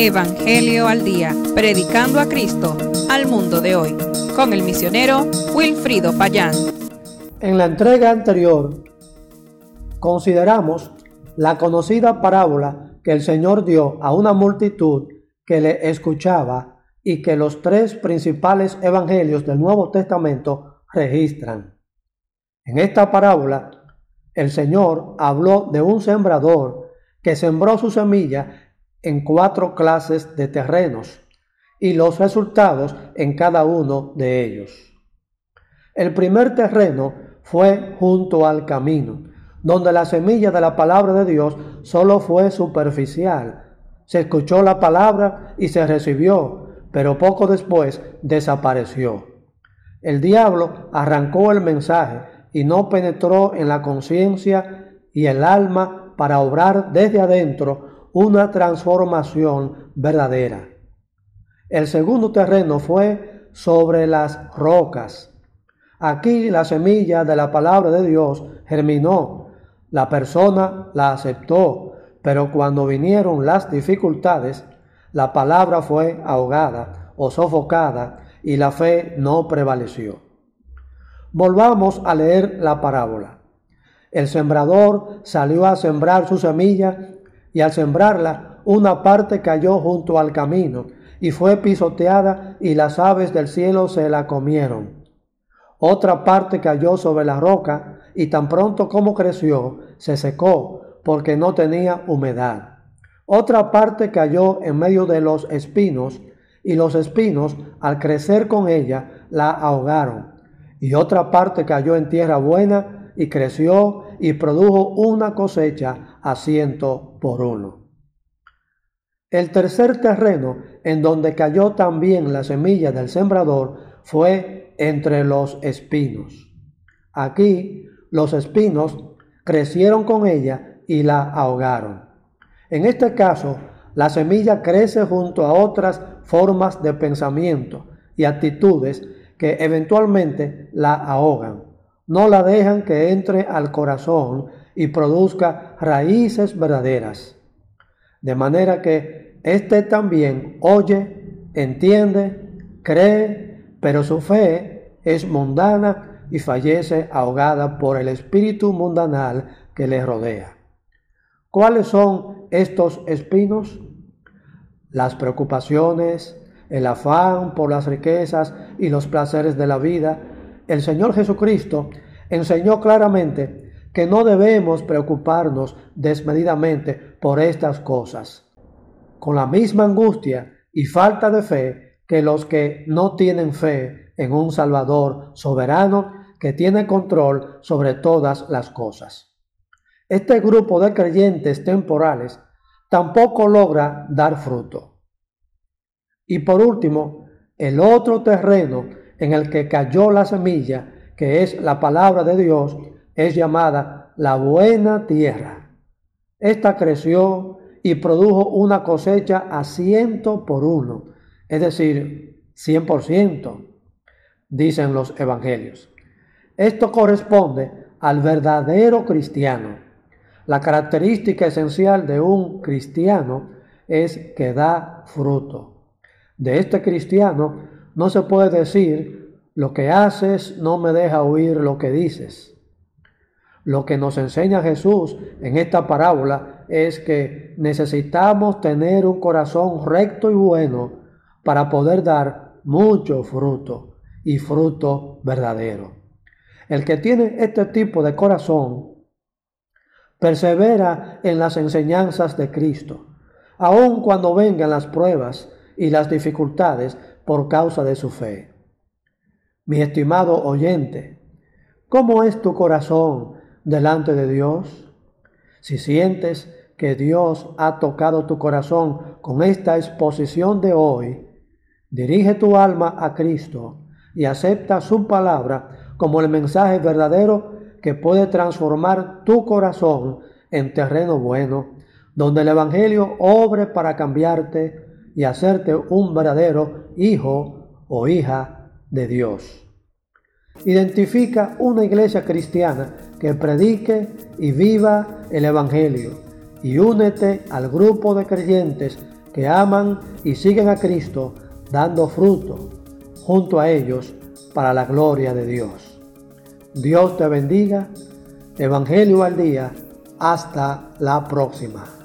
Evangelio al Día, predicando a Cristo al mundo de hoy, con el misionero Wilfrido Payán. En la entrega anterior, consideramos la conocida parábola que el Señor dio a una multitud que le escuchaba y que los tres principales evangelios del Nuevo Testamento registran. En esta parábola, el Señor habló de un sembrador que sembró su semilla en cuatro clases de terrenos y los resultados en cada uno de ellos. El primer terreno fue junto al camino, donde la semilla de la palabra de Dios solo fue superficial. Se escuchó la palabra y se recibió, pero poco después desapareció. El diablo arrancó el mensaje y no penetró en la conciencia y el alma para obrar desde adentro una transformación verdadera. El segundo terreno fue sobre las rocas. Aquí la semilla de la palabra de Dios germinó. La persona la aceptó, pero cuando vinieron las dificultades, la palabra fue ahogada o sofocada y la fe no prevaleció. Volvamos a leer la parábola. El sembrador salió a sembrar su semilla y al sembrarla una parte cayó junto al camino y fue pisoteada y las aves del cielo se la comieron. Otra parte cayó sobre la roca y tan pronto como creció se secó porque no tenía humedad. Otra parte cayó en medio de los espinos y los espinos al crecer con ella la ahogaron. Y otra parte cayó en tierra buena y creció y produjo una cosecha a ciento por uno. El tercer terreno en donde cayó también la semilla del sembrador fue entre los espinos. Aquí los espinos crecieron con ella y la ahogaron. En este caso, la semilla crece junto a otras formas de pensamiento y actitudes que eventualmente la ahogan no la dejan que entre al corazón y produzca raíces verdaderas. De manera que éste también oye, entiende, cree, pero su fe es mundana y fallece ahogada por el espíritu mundanal que le rodea. ¿Cuáles son estos espinos? Las preocupaciones, el afán por las riquezas y los placeres de la vida, el Señor Jesucristo enseñó claramente que no debemos preocuparnos desmedidamente por estas cosas, con la misma angustia y falta de fe que los que no tienen fe en un Salvador soberano que tiene control sobre todas las cosas. Este grupo de creyentes temporales tampoco logra dar fruto. Y por último, el otro terreno en el que cayó la semilla, que es la palabra de Dios, es llamada la buena tierra. Esta creció y produjo una cosecha a ciento por uno, es decir, cien por ciento, dicen los evangelios. Esto corresponde al verdadero cristiano. La característica esencial de un cristiano es que da fruto. De este cristiano no se puede decir, lo que haces no me deja oír lo que dices. Lo que nos enseña Jesús en esta parábola es que necesitamos tener un corazón recto y bueno para poder dar mucho fruto y fruto verdadero. El que tiene este tipo de corazón persevera en las enseñanzas de Cristo, aun cuando vengan las pruebas y las dificultades por causa de su fe. Mi estimado oyente, ¿cómo es tu corazón delante de Dios? Si sientes que Dios ha tocado tu corazón con esta exposición de hoy, dirige tu alma a Cristo y acepta su palabra como el mensaje verdadero que puede transformar tu corazón en terreno bueno, donde el Evangelio obre para cambiarte y hacerte un verdadero hijo o hija de Dios. Identifica una iglesia cristiana que predique y viva el Evangelio y únete al grupo de creyentes que aman y siguen a Cristo dando fruto junto a ellos para la gloria de Dios. Dios te bendiga. Evangelio al día. Hasta la próxima.